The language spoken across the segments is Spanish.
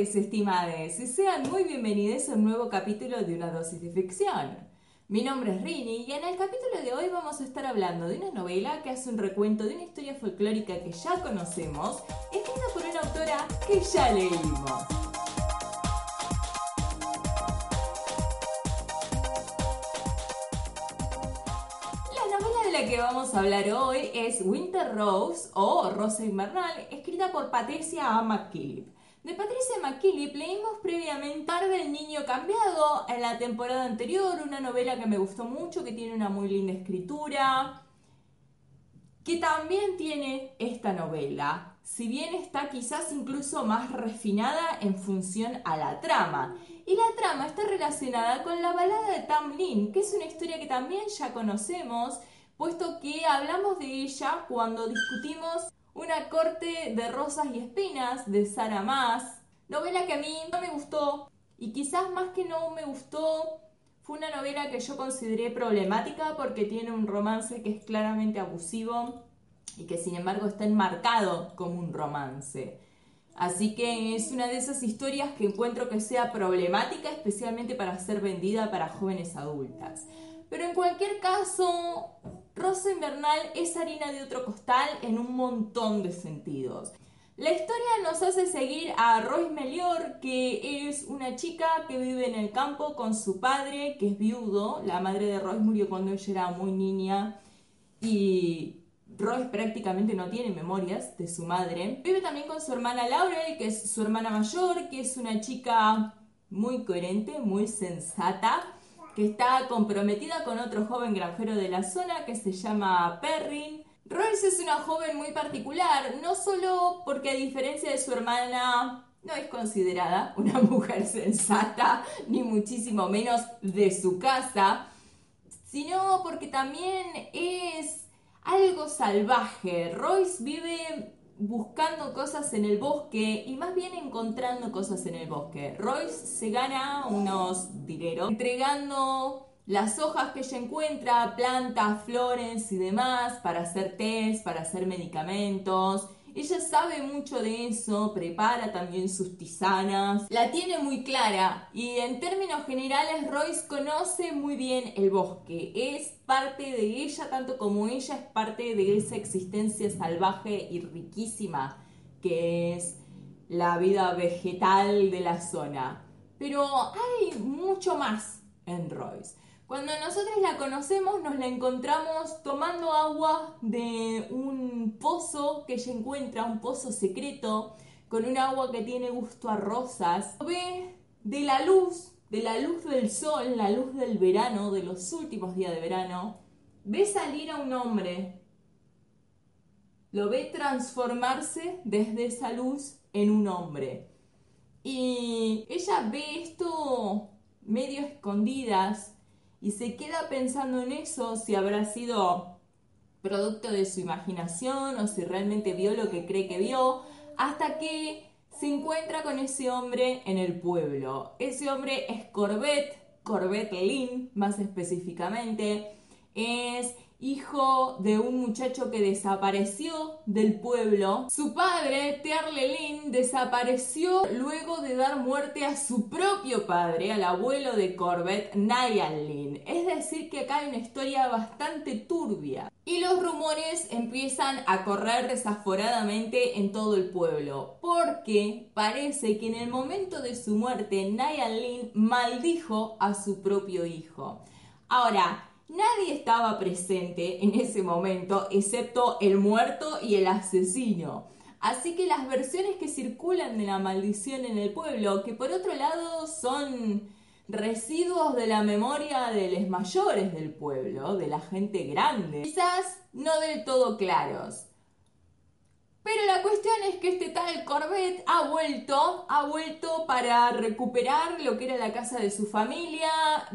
estimades, y sean muy bienvenidos a un nuevo capítulo de Una dosis de ficción. Mi nombre es Rini y en el capítulo de hoy vamos a estar hablando de una novela que hace un recuento de una historia folclórica que ya conocemos, escrita por una autora que ya leímos. La novela de la que vamos a hablar hoy es Winter Rose o Rosa Invernal, escrita por Patricia A. McKillip. De Patricia McKillip leímos previamente Tarde el Niño Cambiado en la temporada anterior, una novela que me gustó mucho, que tiene una muy linda escritura, que también tiene esta novela, si bien está quizás incluso más refinada en función a la trama. Y la trama está relacionada con la balada de Tamlin, que es una historia que también ya conocemos, puesto que hablamos de ella cuando discutimos una corte de rosas y espinas de Sara Mas, novela que a mí no me gustó y quizás más que no me gustó fue una novela que yo consideré problemática porque tiene un romance que es claramente abusivo y que sin embargo está enmarcado como un romance. Así que es una de esas historias que encuentro que sea problemática especialmente para ser vendida para jóvenes adultas. Pero en cualquier caso, Rosa Invernal es harina de otro costal en un montón de sentidos. La historia nos hace seguir a Royce Melior, que es una chica que vive en el campo con su padre, que es viudo. La madre de Royce murió cuando ella era muy niña y Royce prácticamente no tiene memorias de su madre. Vive también con su hermana Laurel, que es su hermana mayor, que es una chica muy coherente, muy sensata que está comprometida con otro joven granjero de la zona que se llama Perrin. Royce es una joven muy particular, no solo porque a diferencia de su hermana no es considerada una mujer sensata, ni muchísimo menos de su casa, sino porque también es algo salvaje. Royce vive buscando cosas en el bosque y más bien encontrando cosas en el bosque. Royce se gana unos dineros entregando las hojas que ella encuentra, plantas, flores y demás para hacer test, para hacer medicamentos. Ella sabe mucho de eso, prepara también sus tisanas, la tiene muy clara y en términos generales Royce conoce muy bien el bosque, es parte de ella tanto como ella es parte de esa existencia salvaje y riquísima que es la vida vegetal de la zona. Pero hay mucho más en Royce. Cuando nosotros la conocemos nos la encontramos tomando agua de un pozo que ella encuentra, un pozo secreto, con un agua que tiene gusto a rosas. Ve de la luz, de la luz del sol, la luz del verano, de los últimos días de verano, ve salir a un hombre. Lo ve transformarse desde esa luz en un hombre. Y ella ve esto medio escondidas, y se queda pensando en eso, si habrá sido producto de su imaginación o si realmente vio lo que cree que vio, hasta que se encuentra con ese hombre en el pueblo. Ese hombre es Corbett, Corbett Lynn más específicamente, es hijo de un muchacho que desapareció del pueblo. Su padre, Terlelin, desapareció luego de dar muerte a su propio padre, al abuelo de Corbett, Lynn. Es decir, que acá hay una historia bastante turbia. Y los rumores empiezan a correr desaforadamente en todo el pueblo, porque parece que en el momento de su muerte, Lynn maldijo a su propio hijo. Ahora, Nadie estaba presente en ese momento excepto el muerto y el asesino. Así que las versiones que circulan de la maldición en el pueblo, que por otro lado son residuos de la memoria de los mayores del pueblo, de la gente grande, quizás no del todo claros. Pero la cuestión es que este tal Corbett ha vuelto, ha vuelto para recuperar lo que era la casa de su familia,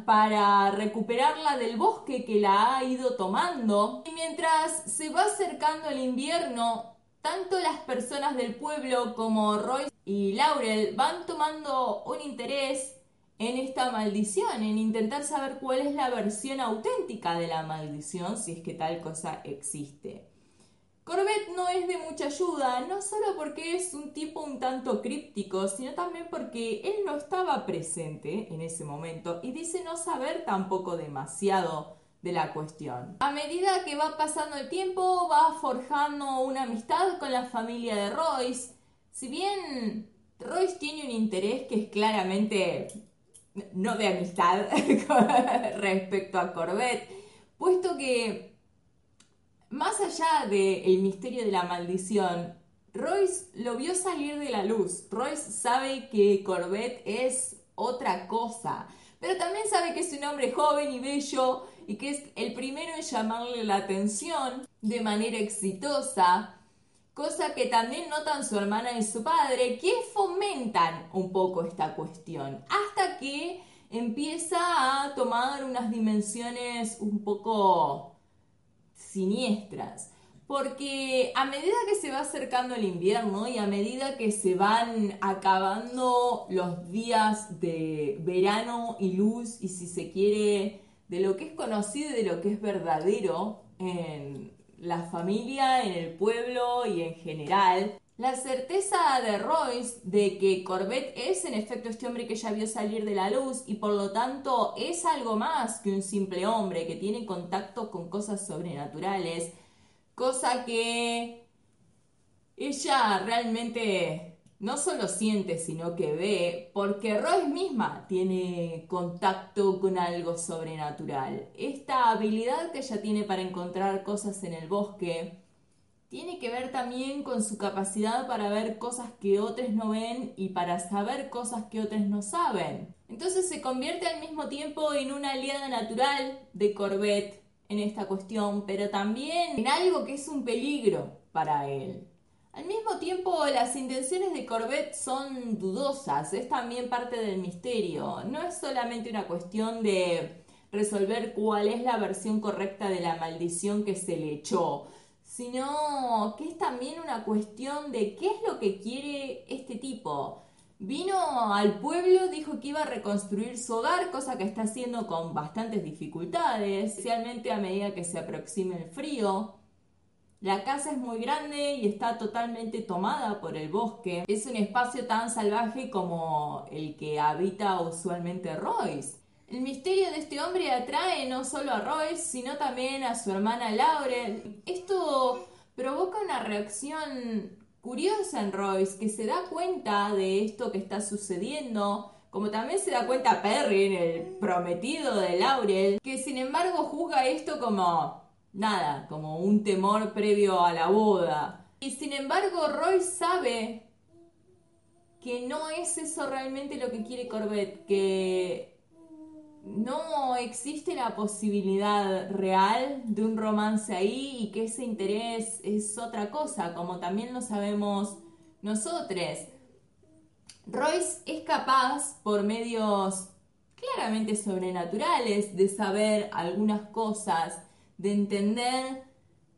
para recuperarla del bosque que la ha ido tomando. Y mientras se va acercando el invierno, tanto las personas del pueblo como Royce y Laurel van tomando un interés en esta maldición, en intentar saber cuál es la versión auténtica de la maldición, si es que tal cosa existe. Corbett no es de mucha ayuda, no solo porque es un tipo un tanto críptico, sino también porque él no estaba presente en ese momento y dice no saber tampoco demasiado de la cuestión. A medida que va pasando el tiempo, va forjando una amistad con la familia de Royce. Si bien Royce tiene un interés que es claramente no de amistad respecto a Corbett, puesto que más allá del misterio de la maldición, Royce lo vio salir de la luz. Royce sabe que Corbett es otra cosa, pero también sabe que es un hombre joven y bello y que es el primero en llamarle la atención de manera exitosa, cosa que también notan su hermana y su padre, que fomentan un poco esta cuestión, hasta que empieza a tomar unas dimensiones un poco siniestras. Porque a medida que se va acercando el invierno y a medida que se van acabando los días de verano y luz y si se quiere de lo que es conocido y de lo que es verdadero en la familia, en el pueblo y en general, la certeza de Royce de que Corbett es en efecto este hombre que ya vio salir de la luz y por lo tanto es algo más que un simple hombre que tiene contacto con cosas sobrenaturales, cosa que ella realmente no solo siente, sino que ve, porque Royce misma tiene contacto con algo sobrenatural. Esta habilidad que ella tiene para encontrar cosas en el bosque, tiene que ver también con su capacidad para ver cosas que otros no ven y para saber cosas que otros no saben. Entonces se convierte al mismo tiempo en una aliada natural de Corbett en esta cuestión, pero también en algo que es un peligro para él. Al mismo tiempo, las intenciones de Corbett son dudosas, es también parte del misterio. No es solamente una cuestión de resolver cuál es la versión correcta de la maldición que se le echó, sino que es también una cuestión de qué es lo que quiere este tipo. Vino al pueblo, dijo que iba a reconstruir su hogar, cosa que está haciendo con bastantes dificultades, especialmente a medida que se aproxime el frío. La casa es muy grande y está totalmente tomada por el bosque. Es un espacio tan salvaje como el que habita usualmente Royce. El misterio de este hombre atrae no solo a Royce, sino también a su hermana Laurel. Esto provoca una reacción curiosa en Royce, que se da cuenta de esto que está sucediendo, como también se da cuenta Perry, el prometido de Laurel, que sin embargo juzga esto como nada, como un temor previo a la boda. Y sin embargo Royce sabe que no es eso realmente lo que quiere Corbett, que no existe la posibilidad real de un romance ahí y que ese interés es otra cosa, como también lo sabemos nosotros. Royce es capaz, por medios claramente sobrenaturales, de saber algunas cosas, de entender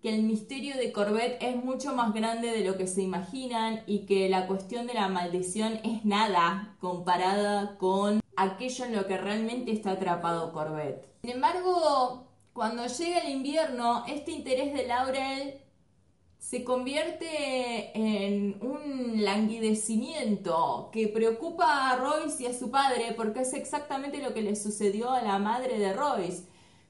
que el misterio de Corbett es mucho más grande de lo que se imaginan y que la cuestión de la maldición es nada comparada con aquello en lo que realmente está atrapado Corbett. Sin embargo, cuando llega el invierno, este interés de Laurel se convierte en un languidecimiento que preocupa a Royce y a su padre porque es exactamente lo que le sucedió a la madre de Royce.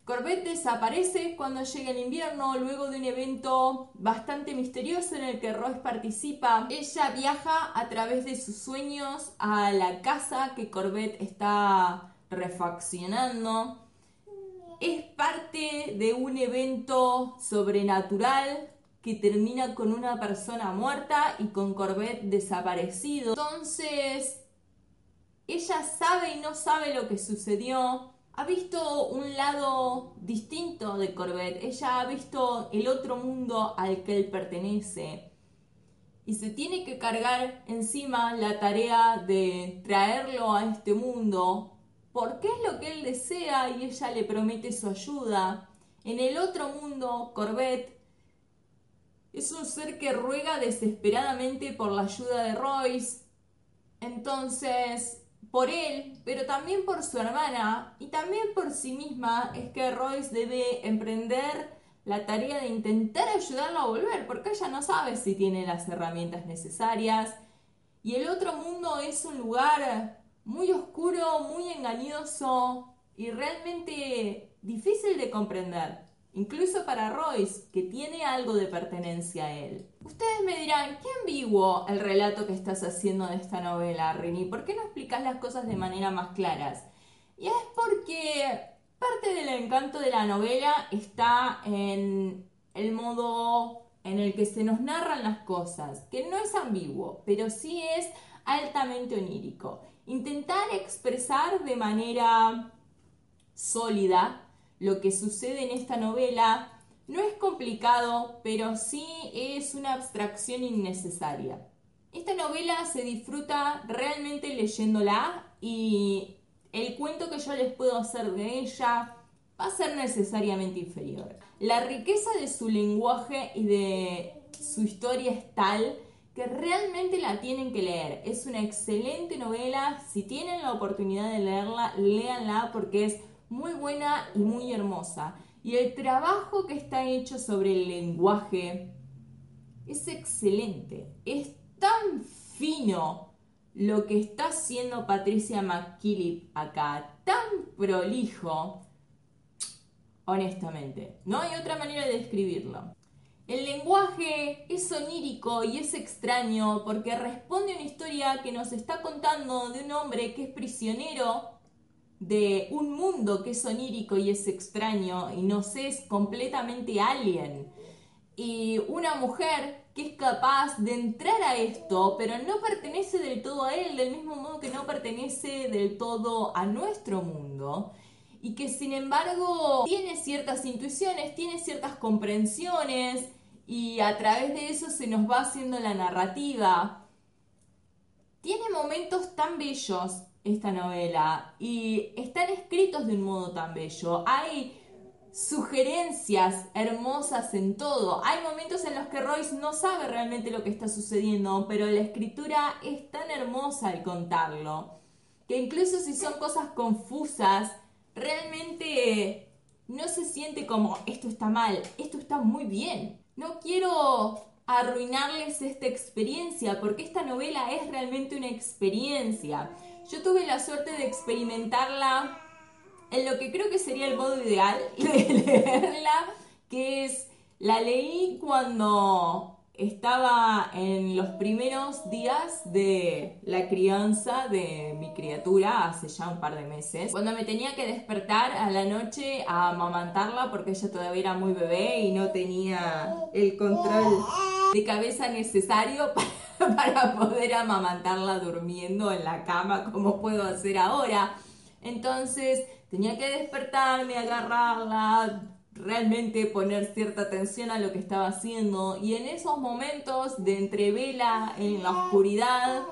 Corbett desaparece cuando llega el invierno, luego de un evento bastante misterioso en el que Royce participa. Ella viaja a través de sus sueños a la casa que Corbett está refaccionando. Es parte de un evento sobrenatural que termina con una persona muerta y con Corbett desaparecido. Entonces, ella sabe y no sabe lo que sucedió ha visto un lado distinto de Corbett. Ella ha visto el otro mundo al que él pertenece. y se tiene que cargar encima la tarea de traerlo a este mundo porque es lo que él desea y ella le promete su ayuda. En el otro mundo, Corbett es un ser que ruega desesperadamente por la ayuda de Royce. Entonces, por él, pero también por su hermana y también por sí misma, es que Royce debe emprender la tarea de intentar ayudarlo a volver, porque ella no sabe si tiene las herramientas necesarias. Y el otro mundo es un lugar muy oscuro, muy engañoso y realmente difícil de comprender. Incluso para Royce, que tiene algo de pertenencia a él. Ustedes me dirán, qué ambiguo el relato que estás haciendo de esta novela, Rini. ¿Por qué no explicas las cosas de manera más claras? Y es porque parte del encanto de la novela está en el modo en el que se nos narran las cosas, que no es ambiguo, pero sí es altamente onírico. Intentar expresar de manera sólida lo que sucede en esta novela no es complicado, pero sí es una abstracción innecesaria. Esta novela se disfruta realmente leyéndola y el cuento que yo les puedo hacer de ella va a ser necesariamente inferior. La riqueza de su lenguaje y de su historia es tal que realmente la tienen que leer. Es una excelente novela. Si tienen la oportunidad de leerla, léanla porque es muy buena y muy hermosa. Y el trabajo que está hecho sobre el lenguaje es excelente. Es tan fino lo que está haciendo Patricia McKillip acá, tan prolijo. Honestamente, no hay otra manera de describirlo. El lenguaje es onírico y es extraño porque responde a una historia que nos está contando de un hombre que es prisionero de un mundo que es onírico y es extraño y nos es completamente alien. Y una mujer que es capaz de entrar a esto, pero no pertenece del todo a él, del mismo modo que no pertenece del todo a nuestro mundo. Y que sin embargo tiene ciertas intuiciones, tiene ciertas comprensiones y a través de eso se nos va haciendo la narrativa. Tiene momentos tan bellos esta novela y están escritos de un modo tan bello. Hay sugerencias hermosas en todo. Hay momentos en los que Royce no sabe realmente lo que está sucediendo, pero la escritura es tan hermosa al contarlo, que incluso si son cosas confusas, realmente no se siente como esto está mal, esto está muy bien. No quiero arruinarles esta experiencia, porque esta novela es realmente una experiencia. Yo tuve la suerte de experimentarla en lo que creo que sería el modo ideal de leerla, que es, la leí cuando estaba en los primeros días de la crianza de mi criatura, hace ya un par de meses, cuando me tenía que despertar a la noche a amamantarla porque ella todavía era muy bebé y no tenía el control de cabeza necesario para para poder amamantarla durmiendo en la cama como puedo hacer ahora. Entonces tenía que despertarme, agarrarla, realmente poner cierta atención a lo que estaba haciendo y en esos momentos de entrevela en la oscuridad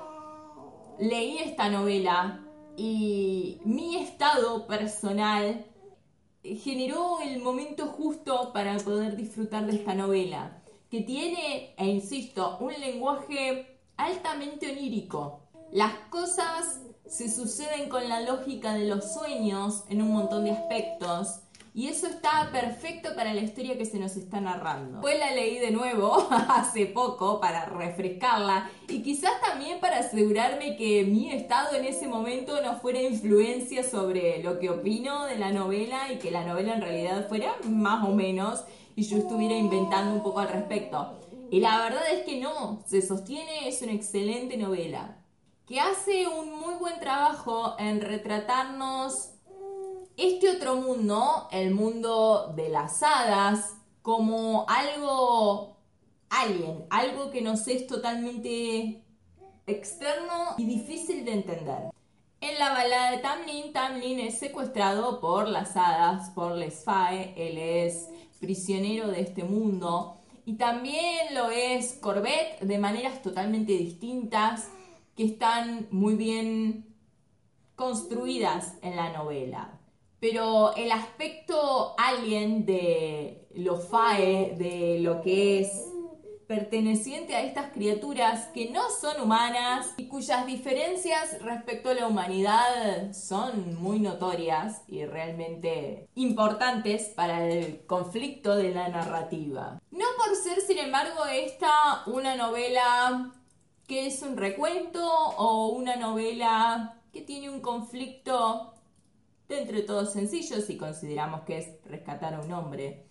leí esta novela y mi estado personal generó el momento justo para poder disfrutar de esta novela que tiene, e insisto, un lenguaje altamente onírico. Las cosas se suceden con la lógica de los sueños en un montón de aspectos. Y eso está perfecto para la historia que se nos está narrando. Pues la leí de nuevo hace poco para refrescarla y quizás también para asegurarme que mi estado en ese momento no fuera influencia sobre lo que opino de la novela y que la novela en realidad fuera más o menos y yo estuviera inventando un poco al respecto. Y la verdad es que no, se sostiene, es una excelente novela, que hace un muy buen trabajo en retratarnos este otro mundo, el mundo de las hadas, como algo alien, algo que nos es totalmente externo y difícil de entender. En la balada de Tamlin, Tamlin es secuestrado por las hadas, por Les Fae, él es prisionero de este mundo y también lo es Corbett de maneras totalmente distintas que están muy bien construidas en la novela. Pero el aspecto alien de los FAE, de lo que es perteneciente a estas criaturas que no son humanas y cuyas diferencias respecto a la humanidad son muy notorias y realmente importantes para el conflicto de la narrativa. No por ser, sin embargo, esta una novela que es un recuento o una novela que tiene un conflicto de entre todos sencillos si consideramos que es rescatar a un hombre.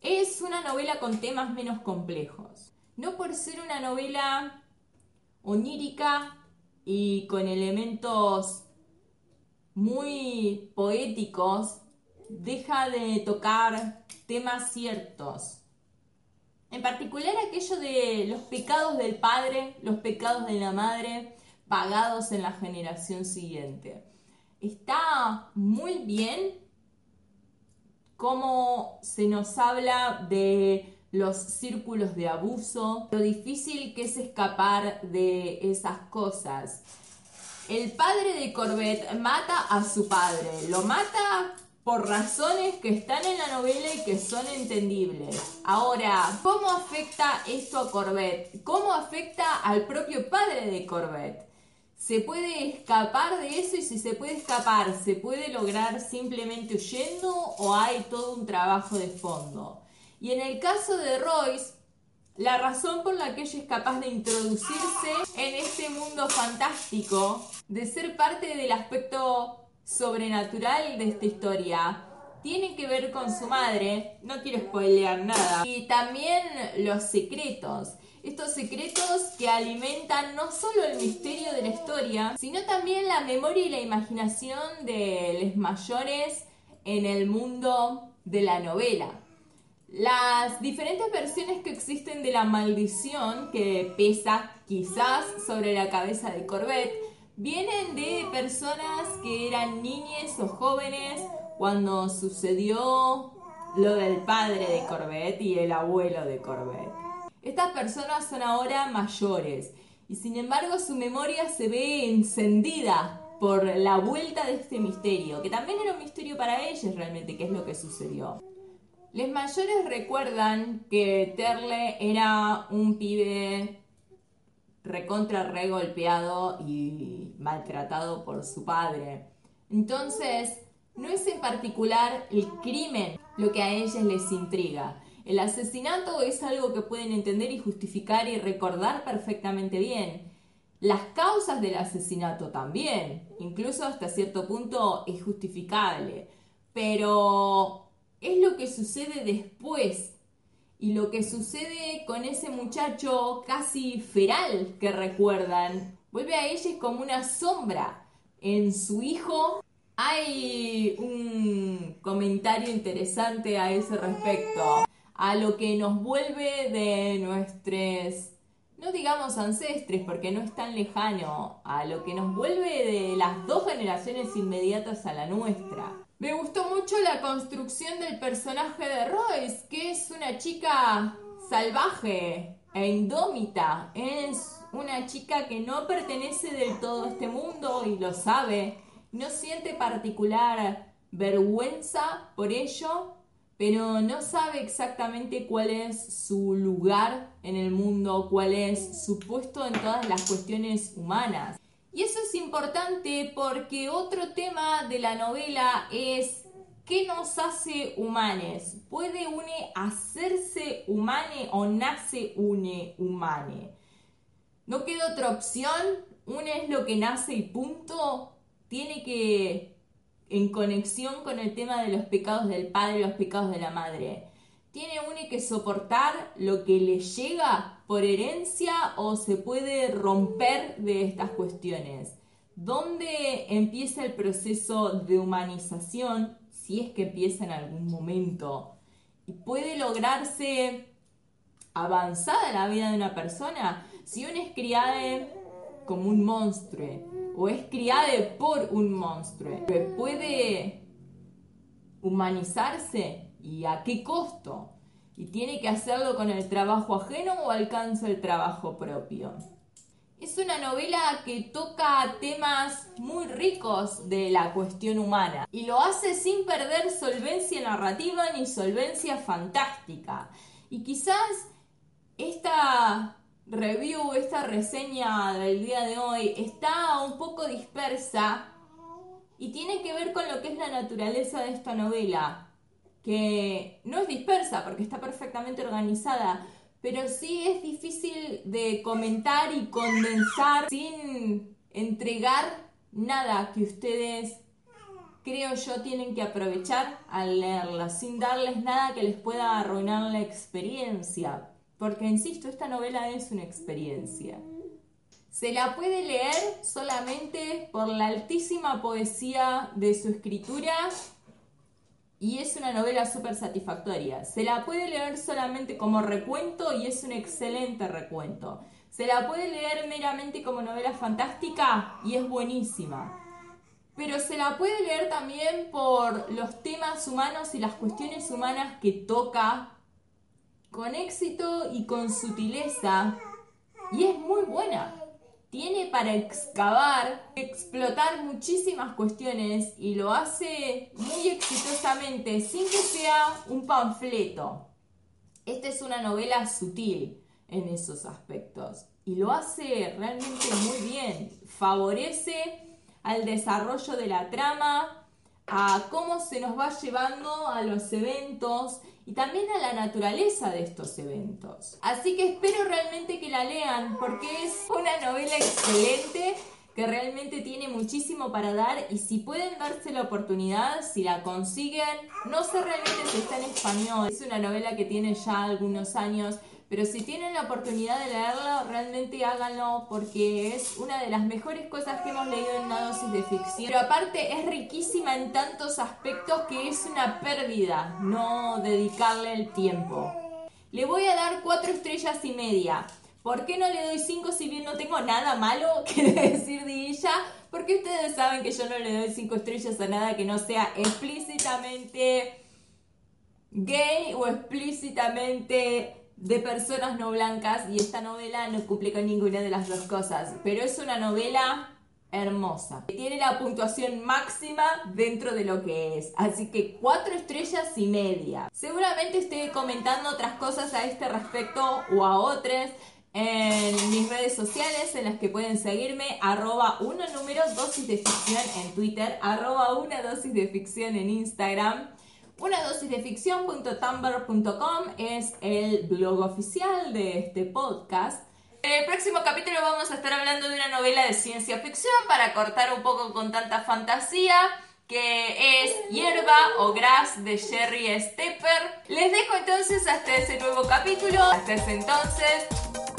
Es una novela con temas menos complejos. No por ser una novela onírica y con elementos muy poéticos, deja de tocar temas ciertos. En particular aquello de los pecados del padre, los pecados de la madre, pagados en la generación siguiente. Está muy bien cómo se nos habla de los círculos de abuso, lo difícil que es escapar de esas cosas. El padre de Corbett mata a su padre, lo mata por razones que están en la novela y que son entendibles. Ahora, ¿cómo afecta esto a Corbett? ¿Cómo afecta al propio padre de Corbett? Se puede escapar de eso y si se puede escapar, ¿se puede lograr simplemente huyendo o hay todo un trabajo de fondo? Y en el caso de Royce, la razón por la que ella es capaz de introducirse en este mundo fantástico, de ser parte del aspecto sobrenatural de esta historia, tiene que ver con su madre, no quiero spoilear nada, y también los secretos estos secretos que alimentan no solo el misterio de la historia, sino también la memoria y la imaginación de los mayores en el mundo de la novela. Las diferentes versiones que existen de la maldición que pesa quizás sobre la cabeza de Corbett vienen de personas que eran niñas o jóvenes cuando sucedió lo del padre de Corbett y el abuelo de Corbett. Estas personas son ahora mayores y sin embargo su memoria se ve encendida por la vuelta de este misterio, que también era un misterio para ellos realmente, qué es lo que sucedió. Los mayores recuerdan que Terle era un pibe recontra re golpeado y maltratado por su padre. Entonces, no es en particular el crimen lo que a ellos les intriga, el asesinato es algo que pueden entender y justificar y recordar perfectamente bien. Las causas del asesinato también, incluso hasta cierto punto es justificable, pero es lo que sucede después y lo que sucede con ese muchacho casi feral que recuerdan. Vuelve a ellos como una sombra. En su hijo hay un comentario interesante a ese respecto a lo que nos vuelve de nuestros, no digamos ancestres, porque no es tan lejano, a lo que nos vuelve de las dos generaciones inmediatas a la nuestra. Me gustó mucho la construcción del personaje de Royce, que es una chica salvaje e indómita. Es una chica que no pertenece del todo a este mundo y lo sabe. No siente particular vergüenza por ello pero no sabe exactamente cuál es su lugar en el mundo, cuál es su puesto en todas las cuestiones humanas. Y eso es importante porque otro tema de la novela es ¿qué nos hace humanes? ¿Puede une hacerse humane o nace une humane? No queda otra opción, une es lo que nace y punto. Tiene que en conexión con el tema de los pecados del padre y los pecados de la madre. ¿Tiene uno que soportar lo que le llega por herencia o se puede romper de estas cuestiones? ¿Dónde empieza el proceso de humanización, si es que empieza en algún momento? ¿Y puede lograrse avanzada la vida de una persona? Si uno es criada como un monstruo, o es criada por un monstruo. ¿Puede humanizarse? ¿Y a qué costo? y tiene que hacerlo con el trabajo ajeno o alcanza el trabajo propio. Es una novela que toca temas muy ricos de la cuestión humana y lo hace sin perder solvencia narrativa ni solvencia fantástica. Y quizás esta review, esta reseña del día de hoy está un poco dispersa y tiene que ver con lo que es la naturaleza de esta novela que no es dispersa porque está perfectamente organizada, pero sí es difícil de comentar y condensar sin entregar nada que ustedes, creo yo, tienen que aprovechar al leerla, sin darles nada que les pueda arruinar la experiencia. Porque, insisto, esta novela es una experiencia. Se la puede leer solamente por la altísima poesía de su escritura y es una novela súper satisfactoria. Se la puede leer solamente como recuento y es un excelente recuento. Se la puede leer meramente como novela fantástica y es buenísima. Pero se la puede leer también por los temas humanos y las cuestiones humanas que toca con éxito y con sutileza. Y es muy buena tiene para excavar, explotar muchísimas cuestiones y lo hace muy exitosamente sin que sea un panfleto. Esta es una novela sutil en esos aspectos y lo hace realmente muy bien. Favorece al desarrollo de la trama, a cómo se nos va llevando a los eventos y también a la naturaleza de estos eventos. Así que espero realmente que la lean porque es una novela excelente que realmente tiene muchísimo para dar y si pueden darse la oportunidad, si la consiguen, no sé realmente si está en español, es una novela que tiene ya algunos años, pero si tienen la oportunidad de leerla, realmente háganlo porque es una de las mejores cosas que hemos leído en una dosis de ficción. Pero aparte es riquísima en tantos aspectos que es una pérdida no dedicarle el tiempo. Le voy a dar cuatro estrellas y media. ¿Por qué no le doy cinco si bien no tengo nada malo que decir de ella? Porque ustedes saben que yo no le doy cinco estrellas a nada que no sea explícitamente gay o explícitamente de personas no blancas y esta novela no cumple con ninguna de las dos cosas, pero es una novela hermosa. Tiene la puntuación máxima dentro de lo que es, así que cuatro estrellas y media. Seguramente estoy comentando otras cosas a este respecto o a otras en mis redes sociales en las que pueden seguirme arroba número dosis de ficción en Twitter, arroba una dosis de ficción en Instagram una dosis de ficción.tumblr.com es el blog oficial de este podcast. En el próximo capítulo vamos a estar hablando de una novela de ciencia ficción para cortar un poco con tanta fantasía que es Hierba o Grass de Sherry Stepper. Les dejo entonces hasta ese nuevo capítulo. Hasta ese entonces,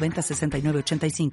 906985.